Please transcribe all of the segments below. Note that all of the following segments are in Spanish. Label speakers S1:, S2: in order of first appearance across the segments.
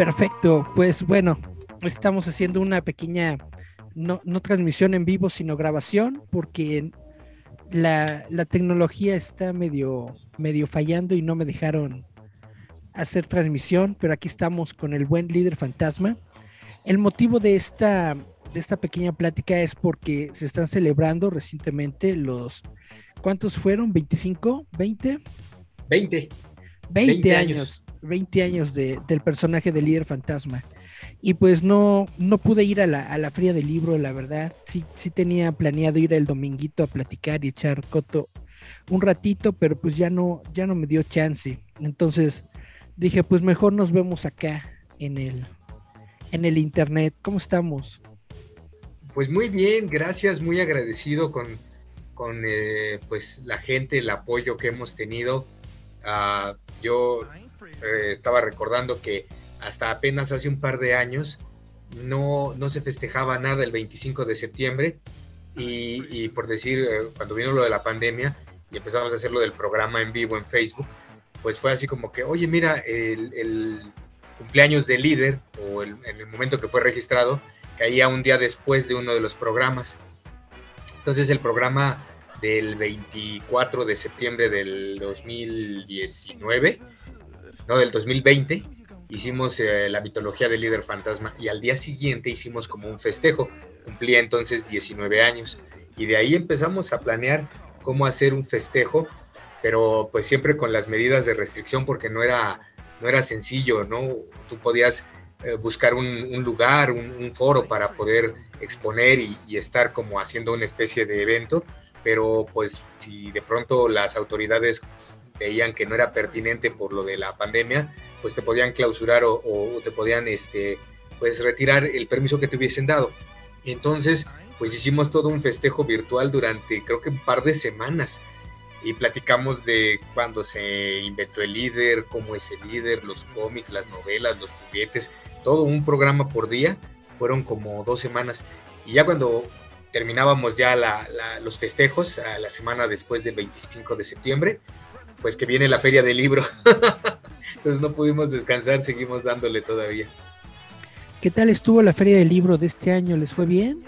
S1: Perfecto, pues bueno, estamos haciendo una pequeña, no, transmisión en vivo, sino grabación, porque la, tecnología está medio, medio fallando y no me dejaron hacer transmisión, pero aquí estamos con el buen líder fantasma. El motivo de esta, de esta pequeña plática es porque se están celebrando recientemente los, ¿cuántos fueron? ¿25? ¿20?
S2: 20.
S1: 20, años 20 años del personaje de líder fantasma. Y pues no, no pude ir a la, a la feria del libro, la verdad. Sí, sí tenía planeado ir el dominguito a platicar y echar coto un ratito, pero pues ya no, ya no me dio chance. Entonces dije, pues mejor nos vemos acá en el, en el internet. ¿Cómo estamos?
S2: Pues muy bien, gracias, muy agradecido con, con eh, pues la gente, el apoyo que hemos tenido. Uh, yo eh, estaba recordando que hasta apenas hace un par de años no, no se festejaba nada el 25 de septiembre y, por decir, eh, cuando vino lo de la pandemia y empezamos a hacer lo del programa en vivo en Facebook, pues fue así como que, oye, mira, el, cumpleaños del líder o en el momento que fue registrado caía un día después de uno de los programas. Entonces el programa del 24 de septiembre del 2019 no, del 2020, hicimos eh, la mitología del líder fantasma y al día siguiente hicimos como un festejo. Cumplía entonces 19 años y de ahí empezamos a planear cómo hacer un festejo, pero pues siempre con las medidas de restricción porque no era, no era sencillo, ¿no? Tú podías eh, buscar un, lugar, un, foro para poder exponer y, y estar como haciendo una especie de evento, pero pues si de pronto las autoridades veían que no era pertinente por lo de la pandemia, pues te podían clausurar o, te podían este, pues retirar el permiso que te hubiesen dado. Entonces, pues hicimos todo un festejo virtual durante creo que un par de semanas y platicamos de cuando se inventó el líder, cómo es el líder, los cómics, las novelas, los juguetes, todo un programa por día. Fueron como dos semanas y ya cuando terminábamos ya los festejos, a la semana después del 25 de septiembre, pues que viene la feria del libro. Entonces no pudimos descansar, seguimos dándole todavía.
S1: ¿Qué tal estuvo la feria del libro de este año? ¿Les fue bien?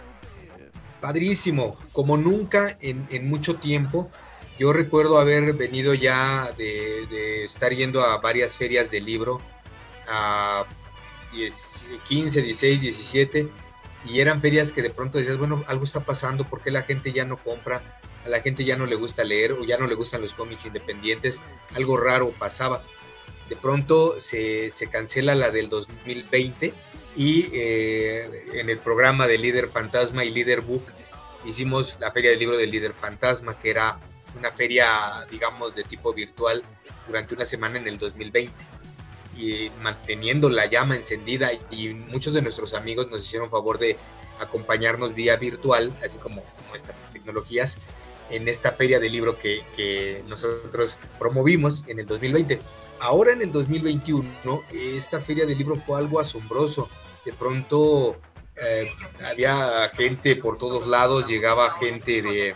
S2: Padrísimo, como nunca en, mucho tiempo. Yo recuerdo haber venido ya de, estar yendo a varias ferias del libro, a 15, 16, 17, y eran ferias que de pronto decías, bueno, algo está pasando, ¿por qué la gente ya no compra? A la gente ya no le gusta leer o ya no le gustan los cómics independientes, algo raro pasaba. De pronto se, cancela la del 2020 y eh, en el programa de Líder Fantasma y Líder Book hicimos la feria del libro del Líder Fantasma, que era una feria, digamos, de tipo virtual durante una semana en el 2020 y manteniendo la llama encendida y muchos de nuestros amigos nos hicieron favor de acompañarnos vía virtual, así como, estas tecnologías, en esta feria de libro que, nosotros promovimos en el 2020. Ahora en el 2021, esta feria de libro fue algo asombroso. De pronto eh, había gente por todos lados, llegaba gente de,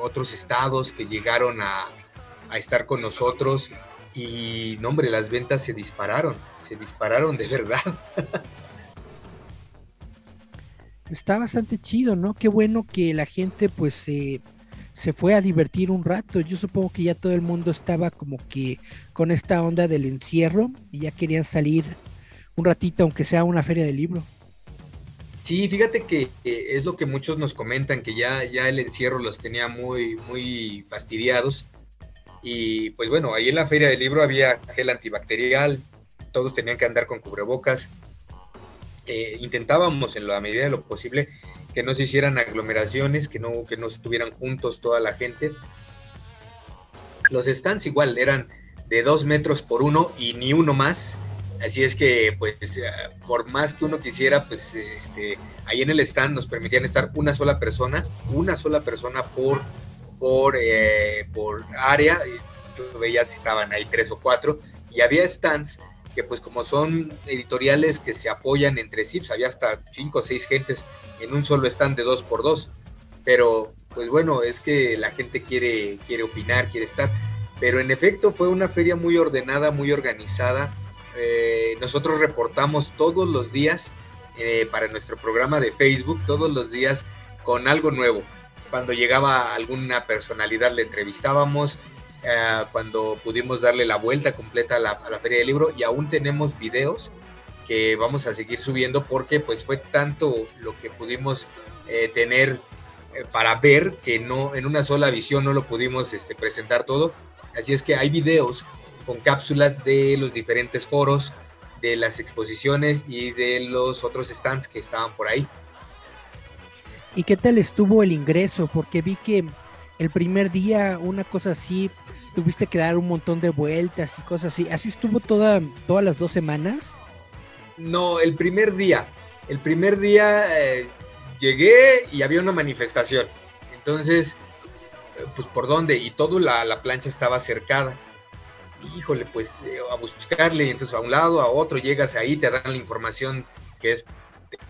S2: otros estados que llegaron a, a estar con nosotros y, no, hombre, las ventas se dispararon, se dispararon de verdad.
S1: está bastante chido, ¿no? Qué bueno que la gente pues se fue a divertir un rato. Yo supongo que ya todo el mundo estaba como que con esta onda del encierro y ya querían salir un ratito, aunque sea una feria de libro.
S2: Sí, fíjate que es lo que muchos nos comentan, que ya, ya el encierro los tenía muy, muy fastidiados. Y pues bueno, ahí en la feria del libro había gel antibacterial, todos tenían que andar con cubrebocas, eh, intentábamos en la medida de lo posible que no se hicieran aglomeraciones, que no, que no estuvieran juntos toda la gente. Los stands igual eran de dos metros por uno y ni uno más. Así es que, pues, eh, por más que uno quisiera, pues, este, ahí en el stand nos permitían estar una sola persona, una sola persona por, por, eh, por área. Yo veía si estaban ahí tres o cuatro. Y había stands que, pues, como son editoriales que se apoyan entre sí, pues, había hasta cinco o seis gentes en un solo stand de dos por dos. Pero, pues bueno, es que la gente quiere, quiere opinar, quiere estar. Pero en efecto fue una feria muy ordenada, muy organizada. Eh, nosotros reportamos todos los días eh, para nuestro programa de Facebook, todos los días con algo nuevo. Cuando llegaba alguna personalidad le entrevistábamos, eh, cuando pudimos darle la vuelta completa a la, a la, feria del libro y aún tenemos videos que vamos a seguir subiendo porque pues fue tanto lo que pudimos tener para ver que no en una sola visión no lo pudimos este, presentar todo Así es que hay videos con cápsulas de los diferentes foros, de las exposiciones y de los otros stands que estaban por ahí.
S1: ¿Y qué tal estuvo el ingreso? Porque vi que el primer día, una cosa así, tuviste que dar un montón de vueltas y cosas así. ¿Así estuvo toda, todas las dos semanas?
S2: No, el primer día. El primer día eh, llegué y había una manifestación. Entonces pues por dónde, y toda la, la, plancha estaba cercada. Híjole, pues eh, a buscarle, entonces a un lado, a otro, llegas ahí, te dan la información que es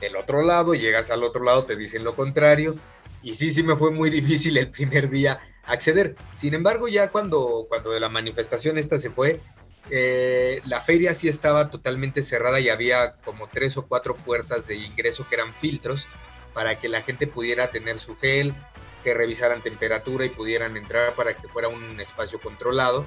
S2: del otro lado, llegas al otro lado, te dicen lo contrario, y sí, sí me fue muy difícil el primer día acceder. Sin embargo, ya cuando, cuando la manifestación esta se fue, eh, la feria sí estaba totalmente cerrada y había como tres o cuatro puertas de ingreso que eran filtros para que la gente pudiera tener su gel, que revisaran temperatura y pudieran entrar para que fuera un espacio controlado,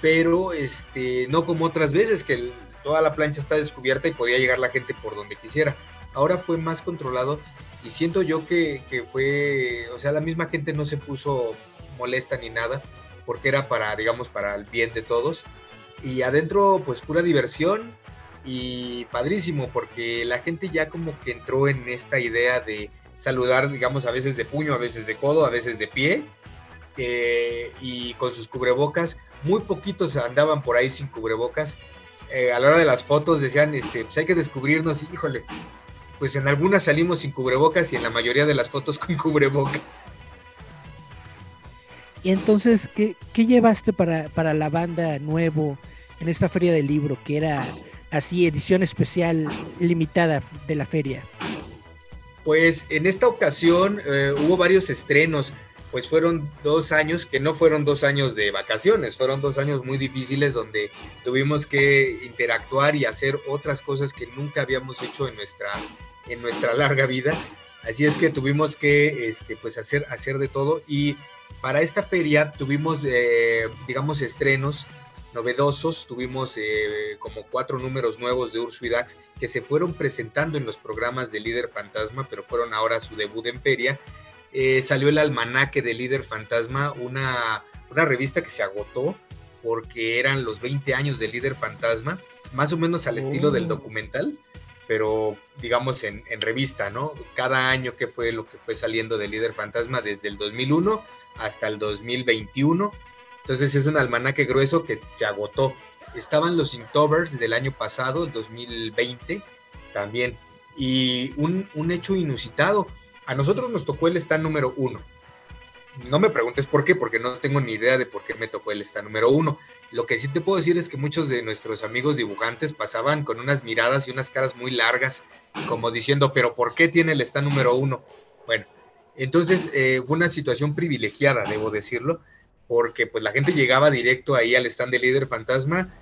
S2: pero este, no como otras veces que toda la plancha está descubierta y podía llegar la gente por donde quisiera. Ahora fue más controlado y siento yo que, que fue, o sea, la misma gente no se puso molesta ni nada, porque era para, digamos, para el bien de todos. Y adentro, pues pura diversión y padrísimo, porque la gente ya como que entró en esta idea de saludar, digamos, a veces de puño, a veces de codo, a veces de pie, eh, y con sus cubrebocas. Muy poquitos andaban por ahí sin cubrebocas. Eh, a la hora de las fotos decían, este, pues hay que descubrirnos, y, híjole, pues en algunas salimos sin cubrebocas y en la mayoría de las fotos con cubrebocas.
S1: Y entonces, ¿qué, qué llevaste para, para la banda nuevo en esta feria del libro, que era así, edición especial limitada de la feria?
S2: Pues en esta ocasión eh, hubo varios estrenos, pues fueron dos años que no fueron dos años de vacaciones, fueron dos años muy difíciles donde tuvimos que interactuar y hacer otras cosas que nunca habíamos hecho en nuestra, en nuestra larga vida. Así es que tuvimos que este, pues hacer, hacer de todo y para esta feria tuvimos, eh, digamos, estrenos novedosos. Tuvimos eh, como cuatro números nuevos de Ursu y Dax que se fueron presentando en los programas de Líder Fantasma, pero fueron ahora su debut en feria. Eh, salió el almanaque de Líder Fantasma, una, una revista que se agotó porque eran los 20 años de Líder Fantasma, más o menos al estilo del oh. documental, pero digamos en, revista, ¿no? Cada año que fue lo que fue saliendo de Líder Fantasma desde el 2001 hasta el 2021 entonces es un almanaque grueso que se agotó. Estaban los Inktovers del año pasado, el 2020, también. Y un, un hecho inusitado. A nosotros nos tocó el stand número uno. No me preguntes por qué, porque no tengo ni idea de por qué me tocó el stand número uno. Lo que sí te puedo decir es que muchos de nuestros amigos dibujantes pasaban con unas miradas y unas caras muy largas, como diciendo, pero ¿por qué tiene el stand número uno? Bueno, entonces eh, fue una situación privilegiada, debo decirlo, porque pues la gente llegaba directo ahí al stand de Líder Fantasma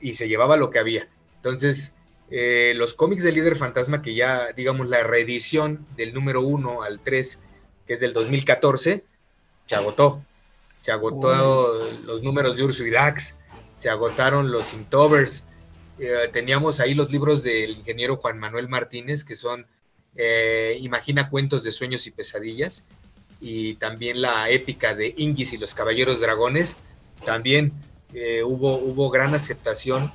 S2: y se llevaba lo que había. Entonces, eh, los cómics de Líder Fantasma, que ya, digamos, la reedición del número 1 al 3, que es del 2014, se agotó. Se agotó los números de Ursu y Dax, se agotaron los Inktovers. Eh, teníamos ahí los libros del ingeniero Juan Manuel Martínez, que son eh, Imagina cuentos de sueños y pesadillas, y también la épica de Ingis y los Caballeros Dragones, también eh, hubo, hubo gran aceptación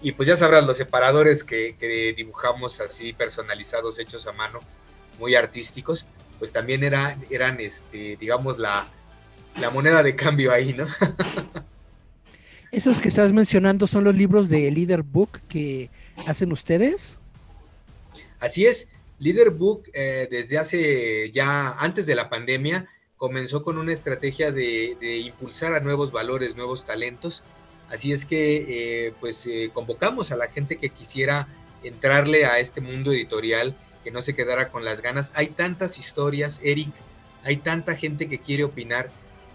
S2: Y pues ya sabrás, los separadores que, dibujamos así personalizados, hechos a mano, muy artísticos, pues también era, eran, este, digamos, la, la moneda de cambio ahí, ¿no?
S1: ¿Esos que estás mencionando son los libros de Leader Book que hacen ustedes?
S2: Así es, Leader Book eh, desde hace ya antes de la pandemia comenzó con una estrategia de, impulsar a nuevos valores, nuevos talentos. Así es que eh, pues eh, convocamos a la gente que quisiera entrarle a este mundo editorial, que no se quedara con las ganas. Hay tantas historias, Eric, hay tanta gente que quiere opinar.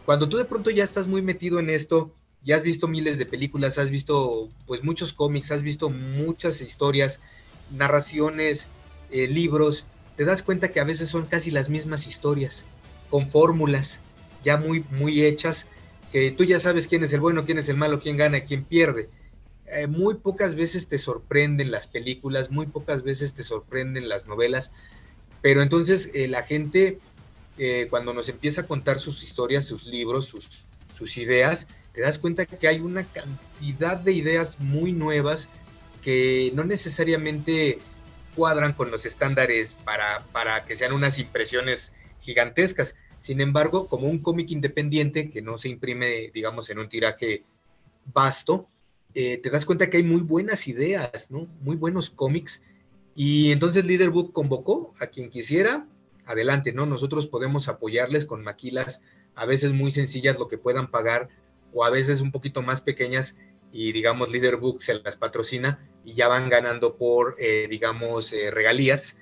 S2: Cuando tú de pronto ya estás muy metido en esto, ya has visto miles de películas, has visto pues muchos cómics, has visto muchas historias, narraciones, eh, libros, te das cuenta que a veces son casi las mismas historias, con fórmulas ya muy, muy hechas, que tú ya sabes quién es el bueno, quién es el malo, quién gana, quién pierde. Eh, muy pocas veces te sorprenden las películas, muy pocas veces te sorprenden las novelas, pero entonces eh, la gente, cuando nos empieza a contar sus historias, sus libros, sus, sus ideas, te das cuenta que hay una cantidad de ideas muy nuevas que no necesariamente cuadran con los estándares para, para que sean unas impresiones gigantescas. Sin embargo, como un cómic independiente que no se imprime, digamos, en un tiraje vasto, eh, te das cuenta que hay muy buenas ideas, ¿no? Muy buenos cómics. Y entonces Leaderbook convocó a quien quisiera, adelante, ¿no? Nosotros podemos apoyarles con maquilas, a veces muy sencillas, lo que puedan pagar o a veces un poquito más pequeñas y digamos Leaderbook se las patrocina y ya van ganando por, eh, digamos, eh, regalías.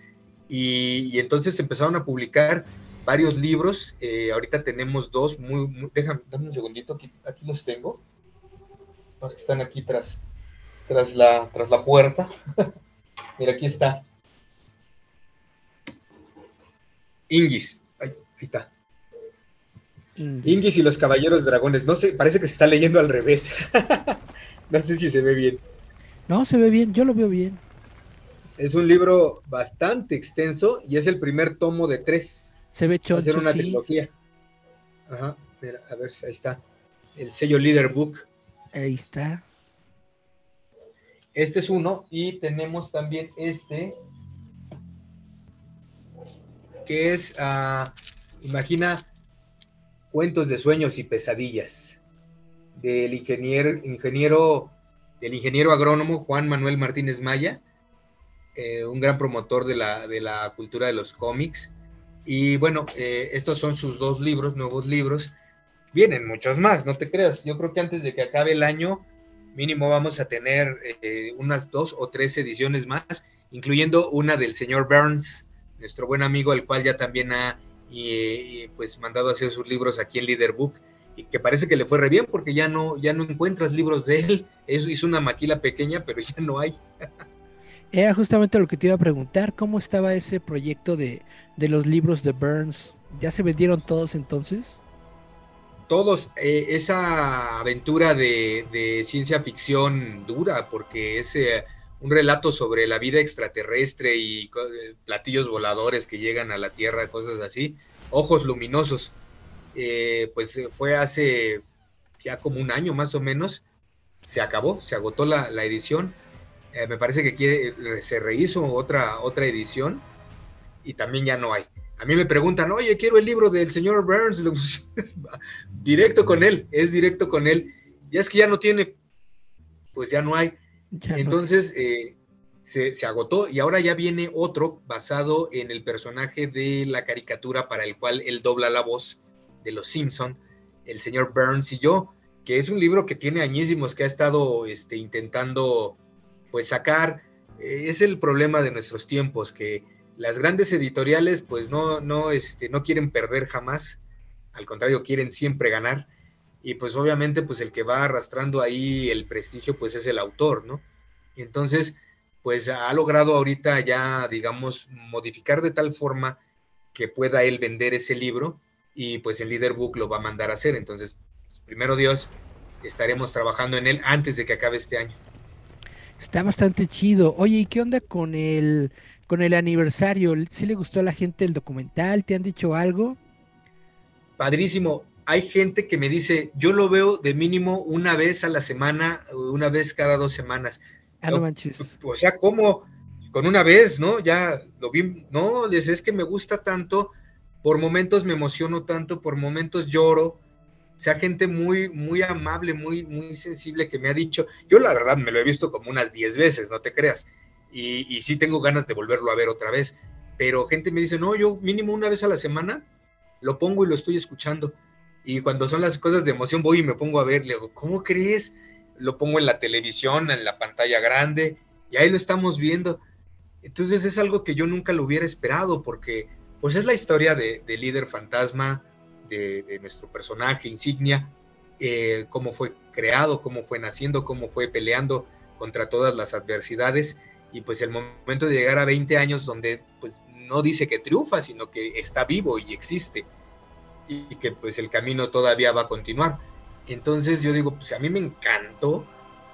S2: Y, entonces empezaron a publicar varios libros. Eh, ahorita tenemos dos, muy, déjame, dame un segundito, aquí, aquí los tengo. Los que están aquí tras, tras, la, tras la puerta. Mira, aquí está. Ingis. Ahí, ahí está. Ingis. y los Caballeros Dragones. No sé, parece que se está leyendo al revés. no sé si se ve bien.
S1: No, se ve bien, yo lo veo bien.
S2: Es un libro bastante extenso y es el primer tomo de tres.
S1: Se ve choncho, Va a
S2: ser una trilogía. Ajá, mira, a ver, ahí está. El sello Leader Book.
S1: Ahí está.
S2: Este es uno y tenemos también este que es, uh, imagina, Cuentos de sueños y pesadillas del ingeniero, ingeniero, del ingeniero agrónomo Juan Manuel Martínez Maya, eh, un gran promotor de la, de la, cultura de los cómics. Y bueno, eh, estos son sus dos libros, nuevos libros. Vienen muchos más, no te creas. Yo creo que antes de que acabe el año, mínimo vamos a tener eh, unas dos o tres ediciones más, incluyendo una del señor Burns, nuestro buen amigo, el cual ya también ha y, pues mandado a hacer sus libros aquí en Leader Book y que parece que le fue re bien porque ya no, ya no encuentras libros de él. Eso hizo una maquila pequeña, pero ya no hay.
S1: Era justamente lo que te iba a preguntar, ¿cómo estaba ese proyecto de, los libros de Burns? ¿Ya se vendieron todos entonces?
S2: Todos, eh, esa aventura de, de, ciencia ficción dura, porque ese un relato sobre la vida extraterrestre y eh, platillos voladores que llegan a la Tierra, cosas así, ojos luminosos. Eh, pues eh, fue hace ya como un año más o menos, se acabó, se agotó la, edición. me parece que quiere, se rehizo otra, otra edición y también ya no hay. A mí me preguntan, oye, quiero el libro del señor Burns. directo con él, es directo con él. Y es que ya no tiene, pues ya no hay. Entonces eh, se, agotó y ahora ya viene otro basado en el personaje de la caricatura para el cual él dobla la voz de los Simpson, el señor Burns y yo, que es un libro que tiene añísimos que ha estado este, intentando pues sacar. Eh, es el problema de nuestros tiempos, que las grandes editoriales pues no, no, este, no quieren perder jamás, al contrario, quieren siempre ganar y pues obviamente pues el que va arrastrando ahí el prestigio pues es el autor, ¿no? Y entonces pues ha logrado ahorita ya digamos modificar de tal forma que pueda él vender ese libro y pues el Leader Book lo va a mandar a hacer, entonces pues, primero Dios estaremos trabajando en él antes de que acabe este año.
S1: Está bastante chido. Oye, ¿y qué onda con el con el aniversario? ¿Sí le gustó a la gente el documental? ¿Te han dicho algo?
S2: Padrísimo hay gente que me dice, yo lo veo de mínimo una vez a la semana, una vez cada dos semanas.
S1: Ah, no manches.
S2: O sea, ¿cómo? Con una vez, ¿no? Ya lo vi, no, les es que me gusta tanto, por momentos me emociono tanto, por momentos lloro, o sea, gente muy, muy amable, muy, muy sensible que me ha dicho, yo la verdad me lo he visto como unas 10 veces, no te creas, y, y sí tengo ganas de volverlo a ver otra vez, pero gente me dice, no, yo mínimo una vez a la semana lo pongo y lo estoy escuchando, y cuando son las cosas de emoción voy y me pongo a ver, le digo, ¿cómo crees? Lo pongo en la televisión, en la pantalla grande, y ahí lo estamos viendo. Entonces es algo que yo nunca lo hubiera esperado, porque pues es la historia de, de líder fantasma, de, nuestro personaje insignia, eh, cómo fue creado, cómo fue naciendo, cómo fue peleando contra todas las adversidades y pues el momento de llegar a 20 años donde pues no dice que triunfa, sino que está vivo y existe y que pues el camino todavía va a continuar. Entonces yo digo, pues a mí me encantó,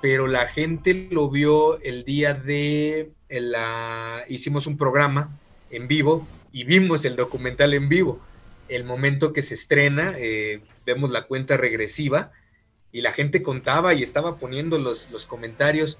S2: pero la gente lo vio el día de la hicimos un programa en vivo y vimos el documental en vivo el momento que se estrena, eh, vemos la cuenta regresiva y la gente contaba y estaba poniendo los, los comentarios.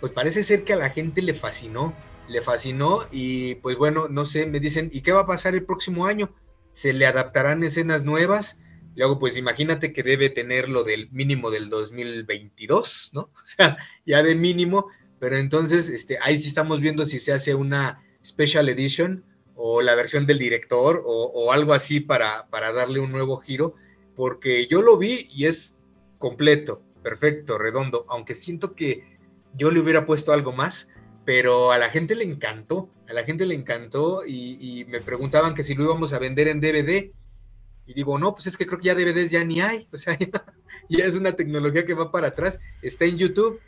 S2: Pues parece ser que a la gente le fascinó, le fascinó y pues bueno, no sé, me dicen, ¿y qué va a pasar el próximo año? ¿Se le adaptarán escenas nuevas? Luego, pues imagínate que debe tener lo del mínimo del 2022, ¿no? O sea, ya de mínimo, pero entonces, este, ahí sí estamos viendo si se hace una special edition o la versión del director o, algo así para, para, darle un nuevo giro, porque yo lo vi y es completo, perfecto, redondo, aunque siento que yo le hubiera puesto algo más, pero a la gente le encantó, a la gente le encantó y, me preguntaban que si lo íbamos a vender en DVD. Y digo, no, pues es que creo que ya DVDs ya ni hay, o sea, ya es una tecnología que va para atrás, está en YouTube,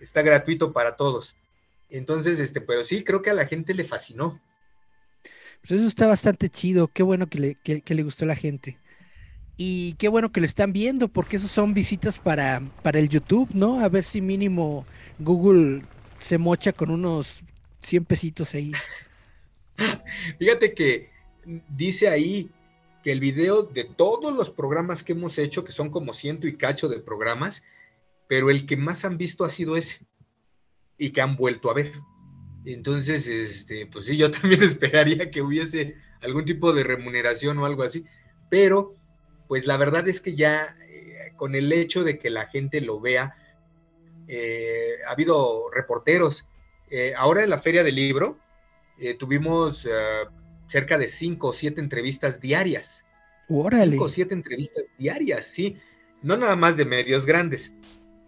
S2: está gratuito para todos. Entonces, este, pero sí, creo que a la gente le fascinó.
S1: Pues eso está bastante chido, qué bueno que le, le gustó a la gente. Y qué bueno que lo están viendo, porque esos son visitas para, para el YouTube, ¿no? A ver si mínimo Google se mocha con unos 100 pesitos ahí.
S2: Fíjate que dice ahí que el video de todos los programas que hemos hecho, que son como ciento y cacho de programas, pero el que más han visto ha sido ese y que han vuelto a ver. Entonces, este, pues sí, yo también esperaría que hubiese algún tipo de remuneración o algo así, pero pues la verdad es que ya eh, con el hecho de que la gente lo vea, eh, ha habido reporteros. Eh, ahora en la feria del libro tuvimos cerca de cinco o siete entrevistas diarias.
S1: Órale.
S2: Cinco o siete entrevistas diarias, sí. No nada más de medios grandes,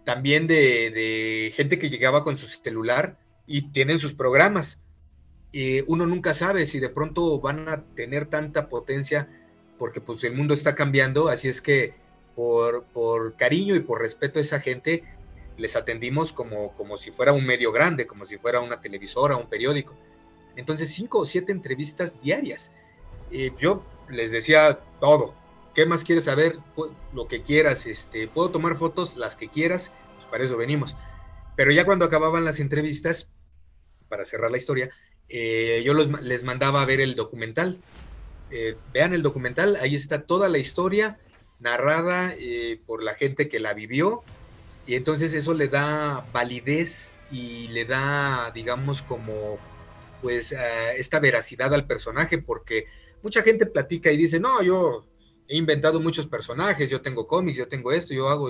S2: también de, de gente que llegaba con su celular y tienen sus programas. uno nunca sabe si de pronto van a tener tanta potencia porque pues el mundo está cambiando, así es que por, por cariño y por respeto a esa gente les atendimos como, como si fuera un medio grande, como si fuera una televisora, un periódico. Entonces, cinco o siete entrevistas diarias. y yo les decía todo. ¿Qué más quieres saber? Lo que quieras. Este, Puedo tomar fotos, las que quieras. Pues para eso venimos. Pero ya cuando acababan las entrevistas, para cerrar la historia, eh, yo les mandaba a ver el documental. Eh, vean el documental, ahí está toda la historia narrada eh, por la gente que la vivió y entonces eso le da validez y le da, digamos, como pues esta veracidad al personaje porque mucha gente platica y dice, no, yo he inventado muchos personajes, yo tengo cómics, yo tengo esto, yo hago,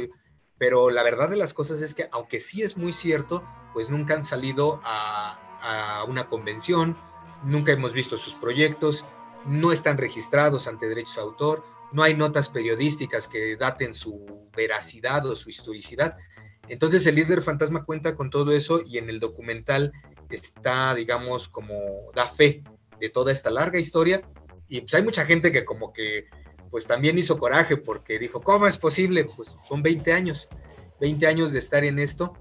S2: pero la verdad de las cosas es que aunque sí es muy cierto, pues nunca han salido a, a una convención, nunca hemos visto sus proyectos, no están registrados ante derechos de autor, no hay notas periodísticas que daten su veracidad o su historicidad. Entonces el líder fantasma cuenta con todo eso y en el documental está, digamos, como da fe de toda esta larga historia. Y pues hay mucha gente que como que pues también hizo coraje porque dijo, ¿cómo es posible? Pues son 20 años, 20 años de estar en esto.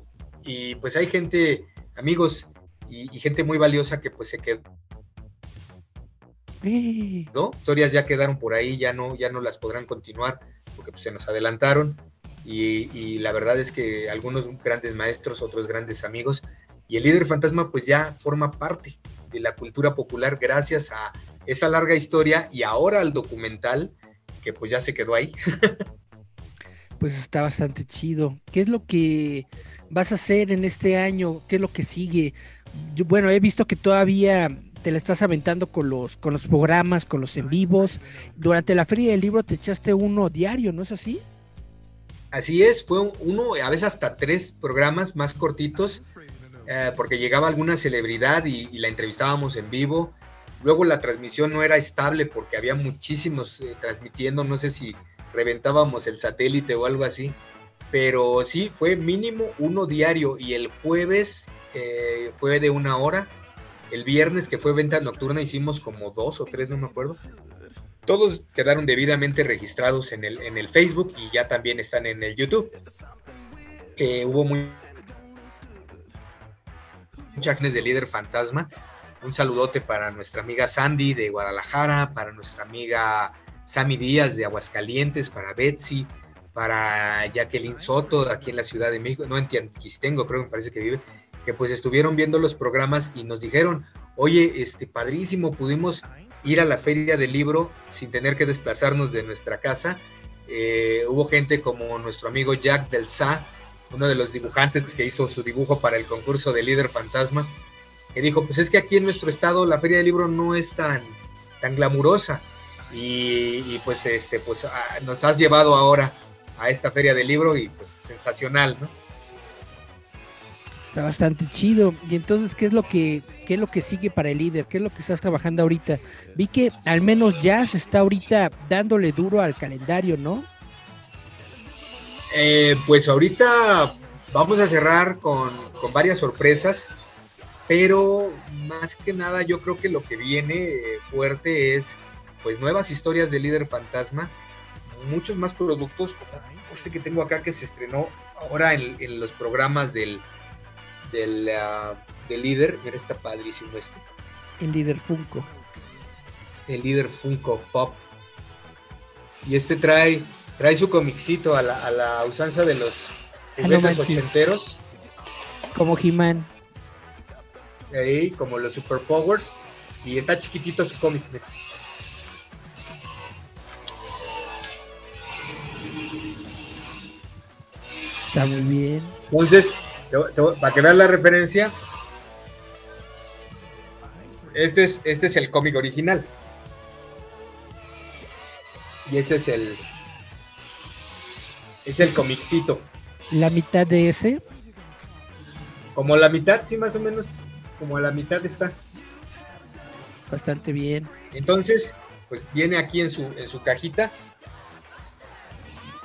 S2: Y pues hay gente, amigos, y, gente muy valiosa que pues se quedó. ¿No? Historias ya quedaron por ahí, ya no, ya no las podrán continuar porque pues, se nos adelantaron y, la verdad es que algunos grandes maestros, otros grandes amigos y el líder fantasma pues ya forma parte de la cultura popular gracias a esa larga historia y ahora al documental que pues ya se quedó ahí.
S1: pues está bastante chido. ¿Qué es lo que vas a hacer en este año? ¿Qué es lo que sigue? bueno, he visto que todavía te la estás aventando con los, con los programas, con los en vivos. Durante la feria del libro te echaste uno diario, ¿no es así?
S2: Así es, fue uno, a veces hasta tres programas más cortitos, eh, porque llegaba alguna celebridad y, la entrevistábamos en vivo. Luego la transmisión no era estable porque había muchísimos eh, transmitiendo, no sé si reventábamos el satélite o algo así, pero sí, fue mínimo uno diario y el jueves eh, fue de una hora. El viernes, que fue venta nocturna, hicimos como dos o tres, no me acuerdo. Todos quedaron debidamente registrados en el, en el Facebook y ya también están en el YouTube. hubo muy muchas de líder fantasma. Un saludote para nuestra amiga Sandy de Guadalajara, para nuestra amiga Sammy Díaz de Aguascalientes, para Betsy, para Jacqueline Soto aquí en la Ciudad de México, no en Tianquistengo, creo que me parece que vive, que pues estuvieron viendo los programas y nos dijeron, oye, este padrísimo, pudimos ir a la feria del libro sin tener que desplazarnos de nuestra casa. Eh, hubo gente como nuestro amigo Jack del Sa, uno de los dibujantes que hizo su dibujo para el concurso de líder fantasma, que dijo, pues es que aquí en nuestro estado la feria del libro no es tan, tan glamurosa. Y, pues este pues ah, nos has llevado ahora a esta feria del libro y pues sensacional, ¿no?
S1: Está bastante chido. Y entonces, ¿qué es lo que qué es lo que sigue para el líder? ¿Qué es lo que estás trabajando ahorita? Vi que al menos ya se está ahorita dándole duro al calendario, ¿no?
S2: Eh, pues ahorita vamos a cerrar con, con, varias sorpresas, pero más que nada yo creo que lo que viene fuerte es pues nuevas historias de líder fantasma, muchos más productos este que tengo acá que se estrenó ahora en, en los programas del, del, líder. Mira, está padrísimo este.
S1: El líder Funko.
S2: El líder Funko Pop. Y este trae, trae su comicito a la, a la usanza de los ah, juguetes ochenteros.
S1: Como He-Man.
S2: Ahí, como los Superpowers. Y está chiquitito su cómic.
S1: Está muy bien.
S2: Entonces, para que vean la referencia, este es, este es el cómic original. Y este es el. Es el comicito.
S1: ¿La mitad de ese?
S2: Como la mitad, sí, más o menos. Como a la mitad está.
S1: Bastante bien.
S2: Entonces, pues viene aquí en su, en su cajita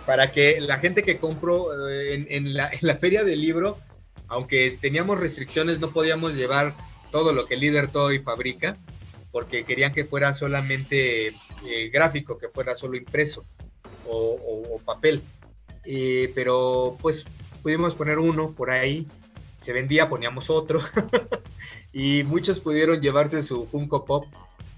S2: para que la gente que compró eh, en, la, feria del libro, aunque teníamos restricciones, no podíamos llevar todo lo que Líder Toy fabrica, porque querían que fuera solamente eh, gráfico, que fuera solo impreso o, papel. Eh, pero pues pudimos poner uno por ahí, se vendía, poníamos otro, y muchos pudieron llevarse su Funko Pop.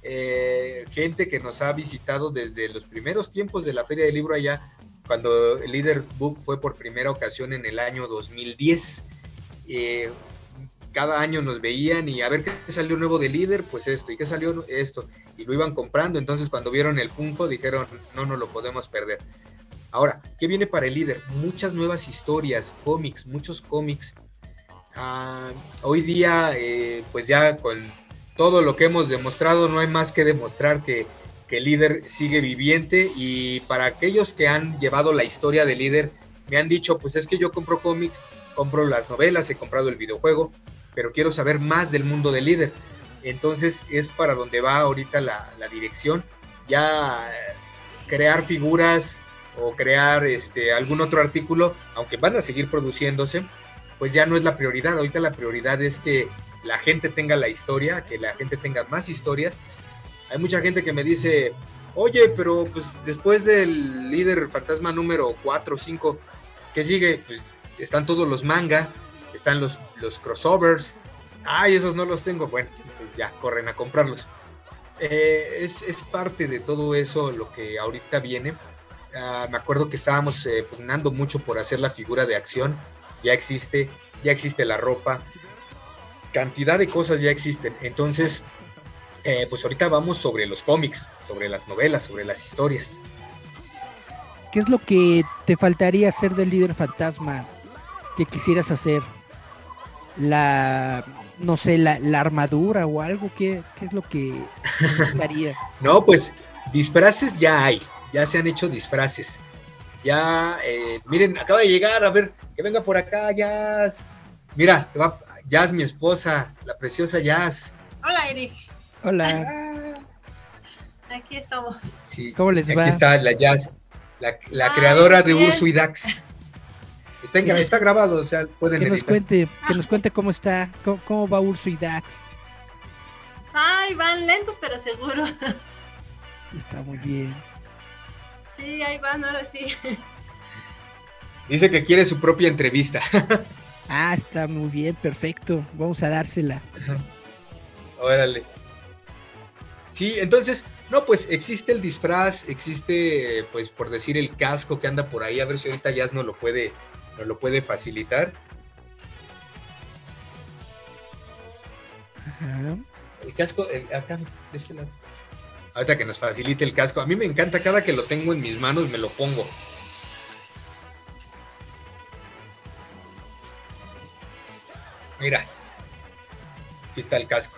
S2: gente que nos ha visitado desde los primeros tiempos de la Feria del Libro allá cuando el Leader Book fue por primera ocasión en el año 2010. Eh, cada año nos veían y a ver qué salió nuevo de líder, pues esto, y qué salió esto, y lo iban comprando. Entonces, cuando vieron el Funko, dijeron, no, no lo podemos perder. Ahora, ¿qué viene para el líder? Muchas nuevas historias, cómics, muchos cómics. Ah, hoy día, eh, pues ya con todo lo que hemos demostrado, no hay más que demostrar que el líder sigue viviente y para aquellos que han llevado la historia del líder, me han dicho, pues es que yo compro cómics, compro las novelas, he comprado el videojuego, pero quiero saber más del mundo del líder. Entonces es para donde va ahorita la, dirección. Ya eh, crear figuras o crear este, algún otro artículo, aunque van a seguir produciéndose, pues ya no es la prioridad. Ahorita la prioridad es que la gente tenga la historia, que la gente tenga más historias hay mucha gente que me dice, oye, pero pues después del líder fantasma número 4 o 5, ¿qué sigue? Pues están todos los manga, están los, los crossovers. Ay, esos no los tengo. Bueno, pues ya corren a comprarlos. Eh, es, parte de todo eso lo que ahorita viene. Ah, me acuerdo que estábamos eh, pugnando mucho por hacer la figura de acción. Ya existe, ya existe la ropa. Cantidad de cosas ya existen. Entonces, eh, pues ahorita vamos sobre los cómics, sobre las novelas, sobre las historias.
S1: ¿Qué es lo que te faltaría hacer del líder fantasma? Que quisieras hacer? La, no sé, la, armadura o algo, ¿qué, qué es lo que gustaría?
S2: no, pues disfraces ya hay, ya se han hecho disfraces. Ya, eh, miren, acaba de llegar, a ver, que venga por acá, Jazz. Mira, va, Jazz, mi esposa, la preciosa Jazz.
S3: Hola, Eric.
S1: Hola.
S3: Ah, aquí estamos.
S1: Sí, ¿Cómo les va?
S2: Aquí está la Jazz, la, creadora de Urso y Dax. Está, está grabado, o sea, pueden
S1: que nos cuente, que nos cuente cómo está, cómo, va Urso y Dax.
S3: Ay, van lentos pero seguro.
S1: Está muy bien.
S3: Sí, ahí van, ahora sí.
S2: Dice que quiere su propia entrevista.
S1: ah, está muy bien, perfecto. Vamos a dársela.
S2: Órale. Sí, entonces, no, pues existe el disfraz, existe, pues por decir, el casco que anda por ahí, a ver si ahorita ya no lo puede, no lo puede facilitar. Ajá. El casco, acá, de este lado. Ahorita que nos facilite el casco. A mí me encanta, cada que lo tengo en mis manos me lo pongo. Mira, aquí está el casco.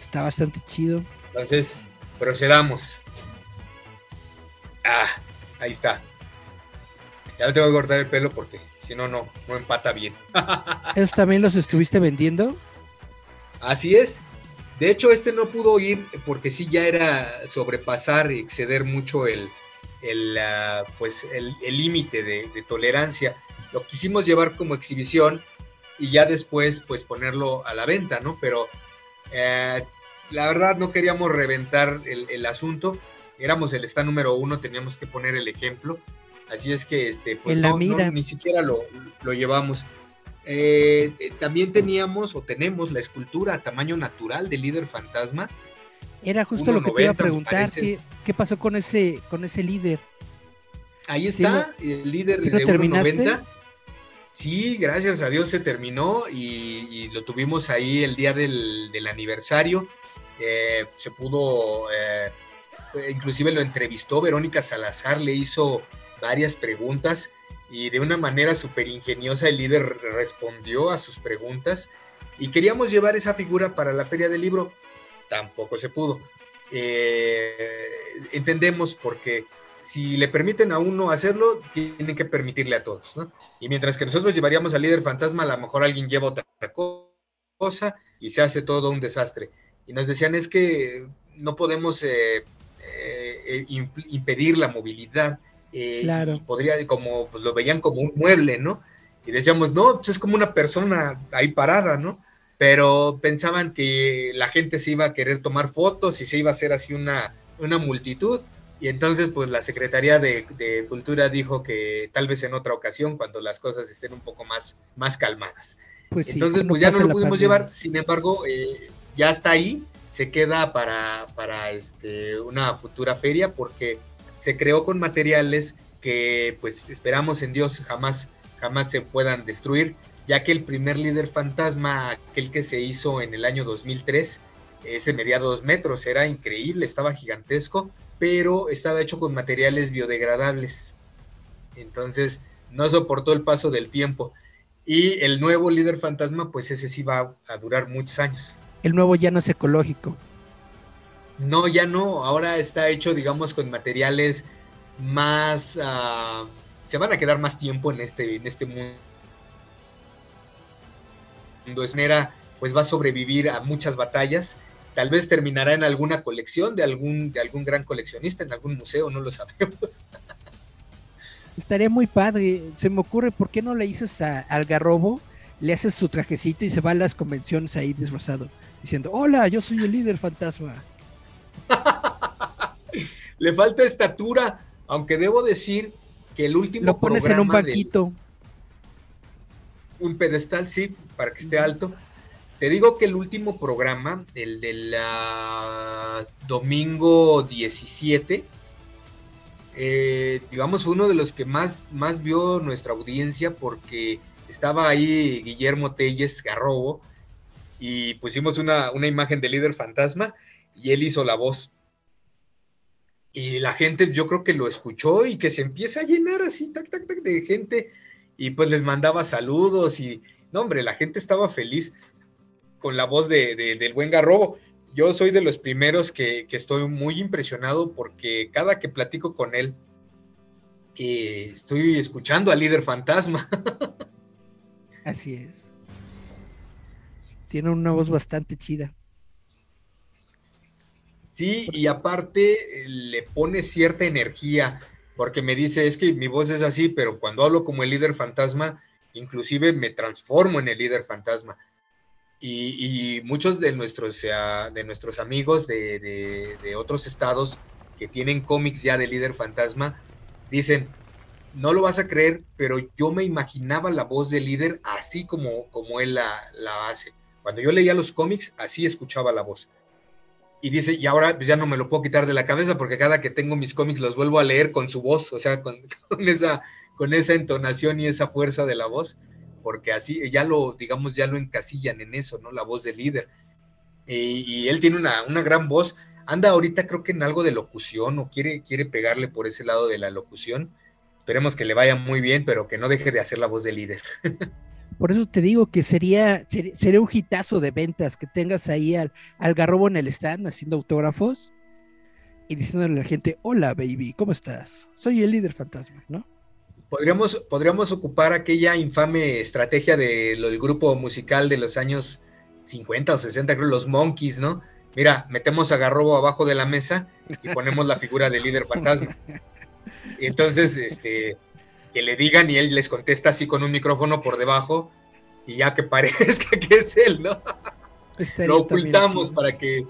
S1: Está bastante chido.
S2: Entonces, procedamos. Ah, ahí está. Ya no tengo que cortar el pelo porque si no, no, no empata bien.
S1: ¿Esos también los estuviste vendiendo?
S2: Así es. De hecho, este no pudo ir porque sí ya era sobrepasar y exceder mucho el, el ah, pues el límite de, tolerancia. Lo quisimos llevar como exhibición y ya después pues ponerlo a la venta, ¿no? Pero eh, la verdad no queríamos reventar el, asunto. Éramos el stand número uno, teníamos que poner el ejemplo. Así es que este, pues no, ni siquiera lo, lo llevamos. Eh, eh, también teníamos o tenemos la escultura a tamaño natural del líder fantasma.
S1: Era justo lo que te iba a preguntar, ¿qué, ¿qué, pasó con ese, con ese líder?
S2: Ahí está, el líder de 1.90. Sí, gracias a Dios se terminó y, lo tuvimos ahí el día del, aniversario. Eh, se pudo, inclusive lo entrevistó Verónica Salazar, le hizo varias preguntas y de una manera súper ingeniosa el líder respondió a sus preguntas y queríamos llevar esa figura para la feria del libro, tampoco se pudo. Eh, entendemos porque si le permiten a uno hacerlo, tienen que permitirle a todos. Y mientras que nosotros llevaríamos al líder fantasma, a lo mejor alguien lleva otra cosa y se hace todo un desastre. Y nos decían es que no podemos eh, eh, impedir la movilidad eh, claro. podría, como pues lo veían como un mueble, ¿no? Y decíamos, no, pues es como una persona ahí parada, ¿no? Pero pensaban que la gente se iba a querer tomar fotos y se iba a hacer así una, una multitud. Y entonces, pues la Secretaría de, Cultura dijo que tal vez en otra ocasión, cuando las cosas estén un poco más, más calmadas. Pues entonces, pues ya no lo pudimos llevar. Sin embargo, eh, ya está ahí. Se queda para, para este, una futura feria porque se creó con materiales que pues esperamos en Dios jamás, jamás se puedan destruir, ya que el primer líder fantasma, aquel que se hizo en el año 2003, ese medía dos metros, era increíble, estaba gigantesco, pero estaba hecho con materiales biodegradables. Entonces no soportó el paso del tiempo. Y el nuevo líder fantasma, pues ese sí va a durar muchos años.
S1: El nuevo ya no es ecológico.
S2: No, ya no. Ahora está hecho, digamos, con materiales más. Ah, se van a quedar más tiempo en este, en este mundo. Esmera, pues va a sobrevivir a muchas batallas. Tal vez terminará en alguna colección de algún, de algún gran coleccionista, en algún museo, no lo sabemos.
S1: Estaría muy padre. Se me ocurre, ¿por qué no le dices a, al garrobo? Le haces su trajecito y se va a las convenciones ahí disfrazado, diciendo: Hola, yo soy el líder fantasma.
S2: Le falta estatura, aunque debo decir que el último
S1: Lo pones en un banquito.
S2: un pedestal, sí, para que esté alto. Te digo que el último programa, el del domingo 17, eh, digamos, fue uno de los que más, más vio nuestra audiencia porque estaba ahí Guillermo Telles Garrobo y pusimos una, una imagen de líder fantasma y él hizo la voz. Y la gente yo creo que lo escuchó y que se empieza a llenar así, tac, tac, tac, de gente. y pues les mandaba saludos y, no hombre, la gente estaba feliz con la voz de, del buen Garrobo. Yo soy de los primeros que, estoy muy impresionado porque cada que platico con él, eh, estoy escuchando al líder fantasma.
S1: Así es. Tiene una voz bastante chida.
S2: Sí, y aparte eh, le pone cierta energía, porque me dice, es que mi voz es así, pero cuando hablo como el líder fantasma, inclusive me transformo en el líder fantasma. Y, muchos de nuestros, de nuestros amigos de, de, otros estados que tienen cómics ya de líder fantasma, dicen, no lo vas a creer, pero yo me imaginaba la voz del líder así como, como él la, la hace. Cuando yo leía los cómics, así escuchaba la voz. Y dice, y ahora pues ya no me lo puedo quitar de la cabeza porque cada que tengo mis cómics los vuelvo a leer con su voz, o sea, con, con esa, con esa entonación y esa fuerza de la voz porque así ya lo, digamos, ya lo encasillan en eso, ¿no? La voz del líder. Y, él tiene una, gran voz. Anda ahorita creo que en algo de locución o quiere, quiere pegarle por ese lado de la locución. Esperemos que le vaya muy bien, pero que no deje de hacer la voz del líder.
S1: Por eso te digo que sería, sería, un hitazo de ventas que tengas ahí al, al garrobo en el stand haciendo autógrafos y diciéndole a la gente, hola baby, ¿cómo estás? Soy el líder fantasma, ¿no?
S2: Podríamos, podríamos ocupar aquella infame estrategia de del grupo musical de los años 50 o 60, creo, los Monkeys, ¿no? Mira, metemos a Garrobo abajo de la mesa y ponemos la figura del líder fantasma. Entonces, este, que le digan y él les contesta así con un micrófono por debajo y ya que parezca que es él, ¿no? Lo ocultamos para que,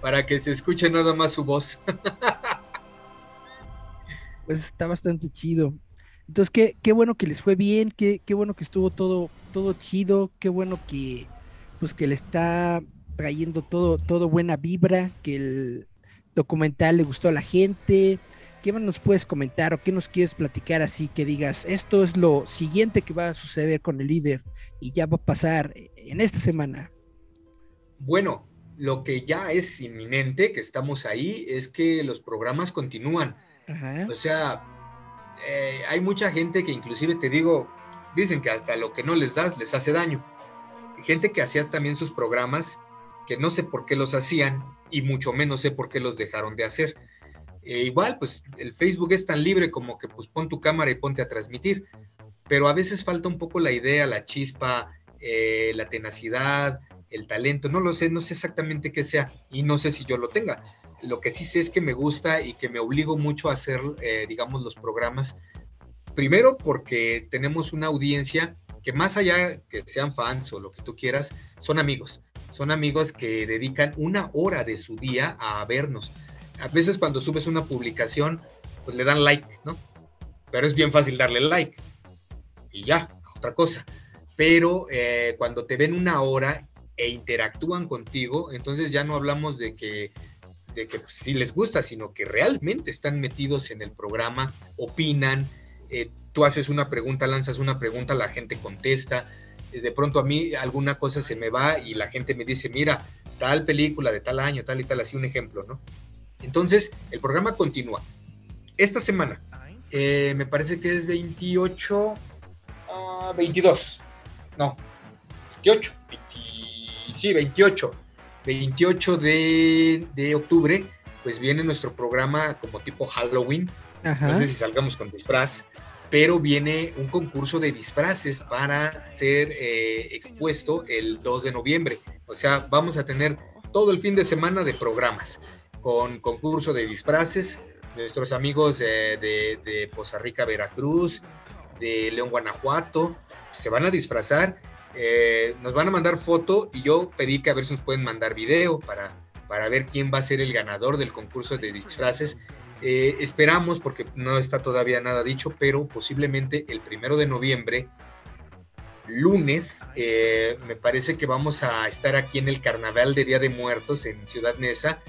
S2: para que se escuche nada más su voz.
S1: pues está bastante chido. Entonces, qué, qué bueno que les fue bien, qué, qué bueno que estuvo todo, todo chido, qué bueno que, pues que le está trayendo todo, todo buena vibra, que el documental le gustó a la gente. ¿Qué más nos puedes comentar o qué nos quieres platicar así que digas, esto es lo siguiente que va a suceder con el líder y ya va a pasar en esta semana?
S2: Bueno, lo que ya es inminente, que estamos ahí, es que los programas continúan. O sea, eh, hay mucha gente que inclusive te digo, dicen que hasta lo que no les das les hace daño. Gente que hacía también sus programas, que no sé por qué los hacían y mucho menos sé por qué los dejaron de hacer. Eh, igual, pues el Facebook es tan libre como que pues pon tu cámara y ponte a transmitir, pero a veces falta un poco la idea, la chispa, eh, la tenacidad, el talento, no lo sé, no sé exactamente qué sea y no sé si yo lo tenga lo que sí sé es que me gusta y que me obligo mucho a hacer, eh, digamos, los programas. Primero porque tenemos una audiencia que más allá que sean fans o lo que tú quieras, son amigos. Son amigos que dedican una hora de su día a vernos. A veces cuando subes una publicación, pues le dan like, ¿no? Pero es bien fácil darle like. Y ya, otra cosa. Pero eh, cuando te ven una hora e interactúan contigo, entonces ya no hablamos de que de que pues, sí les gusta, sino que realmente están metidos en el programa, opinan, eh, tú haces una pregunta, lanzas una pregunta, la gente contesta, eh, de pronto a mí alguna cosa se me va y la gente me dice, mira, tal película de tal año, tal y tal, así un ejemplo, ¿no? Entonces, el programa continúa. Esta semana, eh, me parece que es 28, 22, ah, no, 28, sí, 28 28 de, octubre, pues viene nuestro programa como tipo Halloween. No sé si salgamos con disfraz, pero viene un concurso de disfraces para ser eh, expuesto el 2 de noviembre. O sea, vamos a tener todo el fin de semana de programas con concurso de disfraces. Nuestros amigos de, de Poza Rica, Veracruz, de León, Guanajuato, se van a disfrazar eh, nos van a mandar foto y yo pedí que a ver si nos pueden mandar video para, para ver quién va a ser el ganador del concurso de disfraces. Eh, esperamos, porque no está todavía nada dicho, pero posiblemente el primero de noviembre, lunes, eh, me parece que vamos a estar aquí en el Carnaval de Día de Muertos en Ciudad Neza.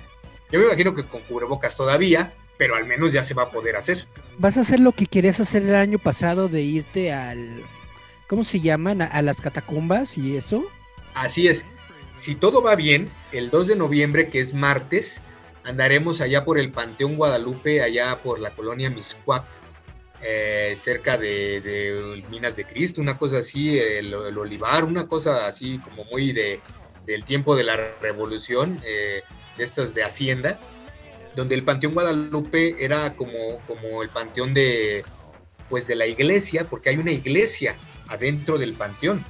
S2: Yo me imagino que con cubrebocas todavía, pero al menos ya se va a poder hacer.
S1: ¿Vas a hacer lo que querías hacer el año pasado de irte al ¿cómo se llaman? A, las catacumbas y eso.
S2: Así es. Si todo va bien, el 2 de noviembre, que es martes, andaremos allá por el Panteón Guadalupe, allá por la colonia Miscuac. eh, cerca de, Minas de Cristo, una cosa así, el, olivar, una cosa así como muy de, del tiempo de la revolución, eh, de de Hacienda, donde el Panteón Guadalupe era como, como el panteón de, pues de la iglesia, porque hay una iglesia adentro del panteón.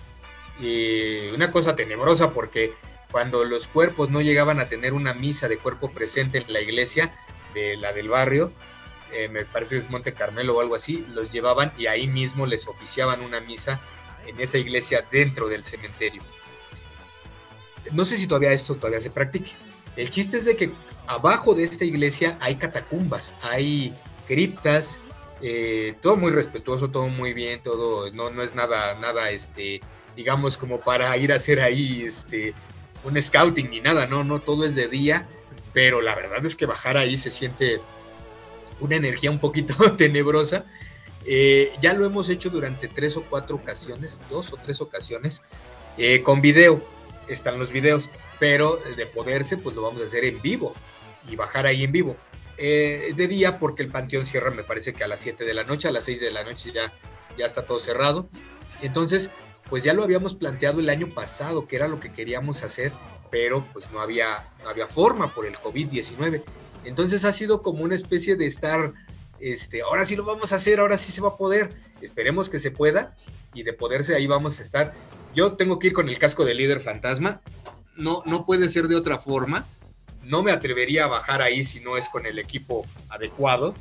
S2: Y una cosa tenebrosa porque cuando los cuerpos no llegaban a tener una misa de cuerpo presente en la iglesia, de la del barrio, eh, me parece que es Monte Carmelo o algo así, los llevaban y ahí mismo les oficiaban una misa en esa iglesia dentro del cementerio. No sé si todavía esto todavía se practique. El chiste es de que abajo de esta iglesia hay catacumbas, hay criptas, eh, todo muy respetuoso, todo muy bien, todo no, no es nada, nada, este, digamos como para ir a hacer ahí, este, un scouting ni nada, no, no, todo es de día, pero la verdad es que bajar ahí se siente una energía un poquito tenebrosa. Eh, ya lo hemos hecho durante tres o cuatro ocasiones, dos o tres ocasiones, eh, con video, están los videos, pero de poderse, pues lo vamos a hacer en vivo y bajar ahí en vivo. Eh, de día, porque el panteón cierra, me parece que a las 7 de la noche, a las 6 de la noche ya, ya está todo cerrado. Entonces, pues ya lo habíamos planteado el año pasado, que era lo que queríamos hacer, pero pues no había, no había forma por el COVID-19. Entonces ha sido como una especie de estar, este, ahora sí lo vamos a hacer, ahora sí se va a poder, esperemos que se pueda y de poderse ahí vamos a estar. Yo tengo que ir con el casco de líder fantasma, no, no puede ser de otra forma, no me atrevería a bajar ahí si no es con el equipo adecuado,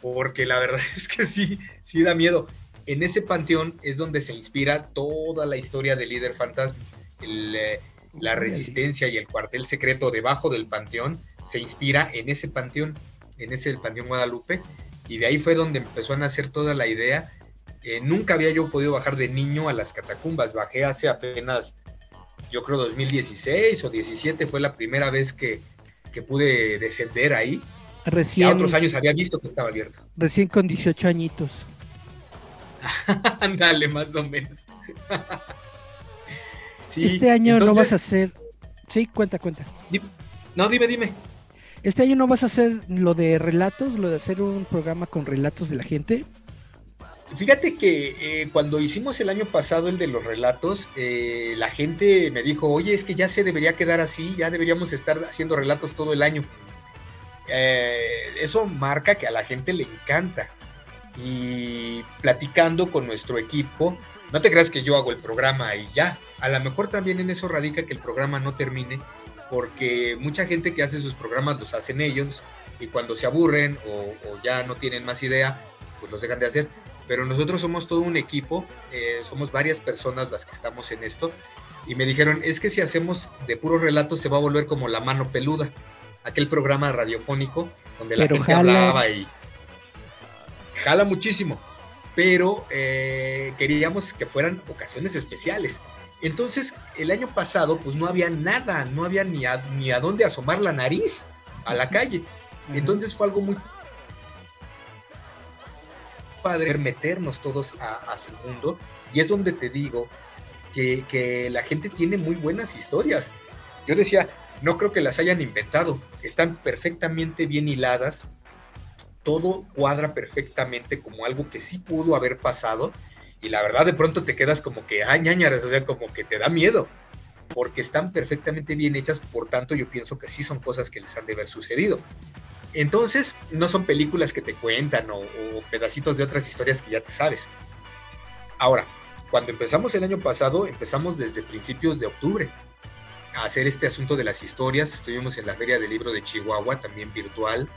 S2: porque la verdad es que sí, sí da miedo. En ese panteón es donde se inspira toda la historia del líder fantasma. Eh, la resistencia y el cuartel secreto debajo del panteón se inspira en ese panteón, en ese panteón Guadalupe, y de ahí fue donde empezó a nacer toda la idea. Eh, nunca había yo podido bajar de niño a las catacumbas, bajé hace apenas, yo creo 2016 o 17 fue la primera vez que, que pude descender ahí.
S1: Recién.
S2: Ya otros años había visto que estaba abierto.
S1: Recién con 18 añitos.
S2: Ándale, más o menos.
S1: este año no vas a hacer. Sí, cuenta, cuenta.
S2: No, dime, dime.
S1: Este año no vas a hacer lo de relatos, lo de hacer un programa con relatos de la gente.
S2: Fíjate que eh, cuando hicimos el año pasado el de los relatos, eh, la gente me dijo, oye, es que ya se debería quedar así, ya deberíamos estar haciendo relatos todo el año. Eh, eso marca que a la gente le encanta. Y platicando con nuestro equipo, no te creas que yo hago el programa y ya. A lo mejor también en eso radica que el programa no termine, porque mucha gente que hace sus programas los hacen ellos y cuando se aburren o, ya no tienen más idea, pues los dejan de hacer. Pero nosotros somos todo un equipo, eh, somos varias personas las que estamos en esto y me dijeron, es que si hacemos de puros relatos se va a volver como La Mano Peluda, aquel programa radiofónico donde la gente hablaba y jala muchísimo, pero eh, queríamos que fueran ocasiones especiales. Entonces, el año pasado, pues no había nada, no había ni a, ni a dónde asomar la nariz a la calle. Entonces fue algo muy padre meternos todos a, su mundo. Y es donde te digo que, que, la gente tiene muy buenas historias. Yo decía, no creo que las hayan inventado, están perfectamente bien hiladas, todo cuadra perfectamente como algo que sí pudo haber pasado y la verdad de pronto te quedas como que, ay, ñañaras, o sea, como que te da miedo, porque están perfectamente bien hechas, por tanto yo pienso que sí son cosas que les han de haber sucedido. Entonces, no son películas que te cuentan o, o pedacitos de otras historias que ya te sabes. Ahora, cuando empezamos el año pasado, empezamos desde principios de octubre a hacer este asunto de las historias. Estuvimos en la Feria del Libro de Chihuahua, también virtual,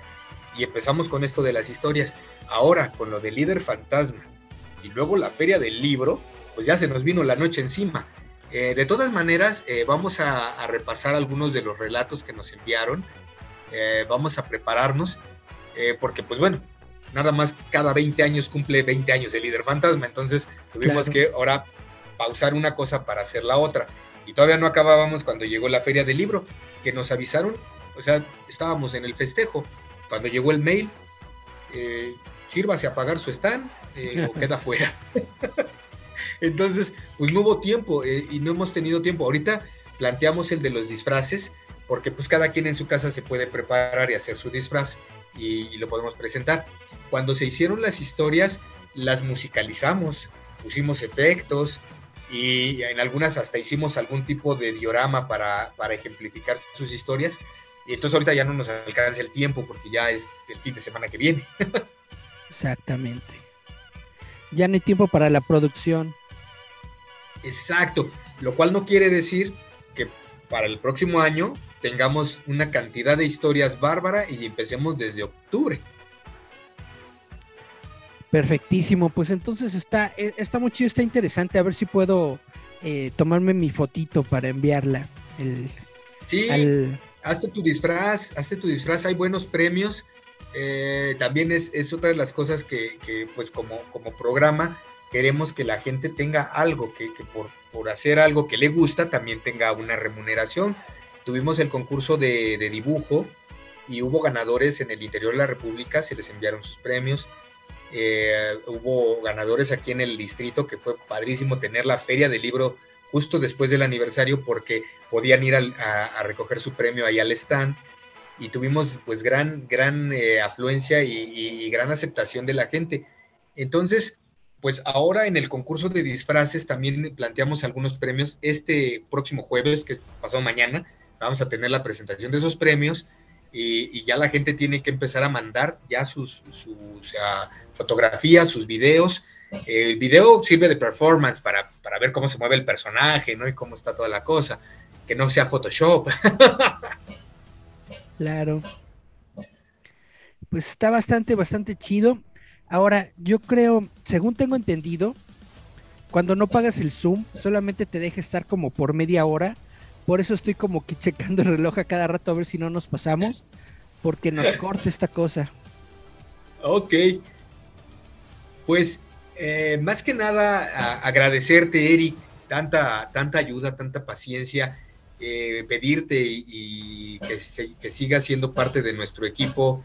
S2: y empezamos con esto de las historias. Ahora, con lo de líder fantasma, y luego la feria del libro, pues ya se nos vino la noche encima. Eh, de todas maneras, eh, vamos a, repasar algunos de los relatos que nos enviaron. Eh, vamos a prepararnos, porque pues bueno, nada más cada 20 años cumple 20 años el líder fantasma, entonces tuvimos que ahora pausar una cosa para hacer la otra. Y todavía no acabábamos cuando llegó la feria del libro, que nos avisaron, o sea, estábamos en el festejo, cuando llegó el mail, sírvase a pagar su stand eh, o queda fuera. Entonces, pues no hubo tiempo eh, y no hemos tenido tiempo. Ahorita planteamos el de los disfraces, porque pues cada quien en su casa se puede preparar y hacer su disfraz. y, lo podemos presentar. Cuando se hicieron las historias, las musicalizamos, pusimos efectos y en algunas hasta hicimos algún tipo de diorama para, para ejemplificar sus historias. Y entonces ahorita ya no nos alcanza el tiempo porque ya es el fin de semana que viene.
S1: Exactamente. Ya no hay tiempo para la producción.
S2: Exacto, lo cual no quiere decir que para el próximo año tengamos una cantidad de historias bárbara y empecemos desde octubre.
S1: Perfectísimo, pues entonces está, e, está muy chido, está interesante, a ver si puedo eh, tomarme mi fotito para enviarla.
S2: sí, hazte tu disfraz, hazte tu disfraz, hay buenos premios. Eh, también es, otra de las cosas que, pues como, como programa queremos que la gente tenga algo, que, por, por, hacer algo que le gusta también tenga una remuneración. Tuvimos el concurso de, dibujo y hubo ganadores en el interior de la República, se les enviaron sus premios. Eh, hubo ganadores aquí en el distrito que fue padrísimo tener la feria del libro justo después del aniversario porque podían ir a, recoger su premio ahí al stand y tuvimos pues gran, gran eh, afluencia y, gran aceptación de la gente. Entonces, pues ahora en el concurso de disfraces también planteamos algunos premios. Este próximo jueves, que pasado mañana, vamos a tener la presentación de esos premios y, ya la gente tiene que empezar a mandar ya sus, fotografías, sus videos. El video sirve de performance para, para, ver cómo se mueve el personaje, ¿no? Y cómo está toda la cosa. Que no sea Photoshop.
S1: claro. Pues está bastante, bastante chido. Ahora, yo creo, según tengo entendido, cuando no pagas el Zoom, solamente te deja estar como por media hora. Por eso estoy como que checando el reloj a cada rato a ver si no nos pasamos, porque nos corta esta cosa.
S2: Ok. Pues eh, más que nada agradecerte, Eric, tanta, tanta ayuda, tanta paciencia, eh, pedirte y, que, que sigas siendo parte de nuestro equipo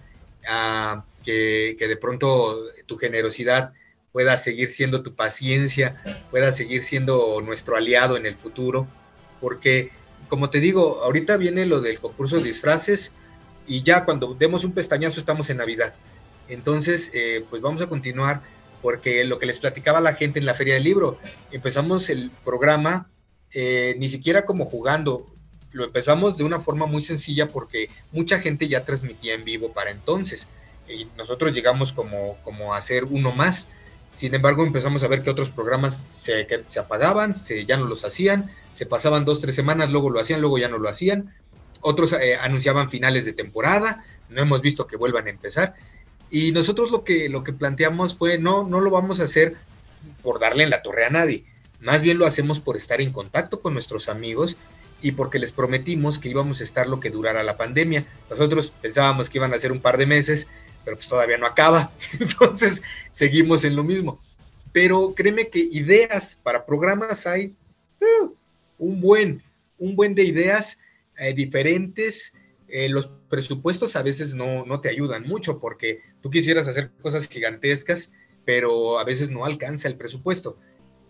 S2: que, de pronto tu generosidad pueda seguir siendo tu paciencia, pueda seguir siendo nuestro aliado en el futuro, porque como te digo, ahorita viene lo del concurso de disfraces y ya cuando demos un pestañazo estamos en Navidad. Entonces, eh, pues vamos a continuar porque lo que les platicaba la gente en la feria del libro, empezamos el programa eh, ni siquiera como jugando, lo empezamos de una forma muy sencilla porque mucha gente ya transmitía en vivo para entonces y nosotros llegamos como, como a ser uno más. Sin embargo, empezamos a ver que otros programas se, apagaban, se, ya no los hacían, se pasaban dos, tres semanas, luego lo hacían, luego ya no lo hacían. Otros eh, anunciaban finales de temporada, no hemos visto que vuelvan a empezar. Y nosotros lo que, lo que planteamos fue, no, no lo vamos a hacer por darle en la torre a nadie, más bien lo hacemos por estar en contacto con nuestros amigos y porque les prometimos que íbamos a estar lo que durara la pandemia. Nosotros pensábamos que iban a ser un par de meses, pero pues todavía no acaba. Entonces seguimos en lo mismo. Pero créeme que ideas para programas hay uh, un buen, un buen de ideas eh, diferentes. Eh, los presupuestos a veces no, no te ayudan mucho porque tú quisieras hacer cosas gigantescas, pero a veces no alcanza el presupuesto.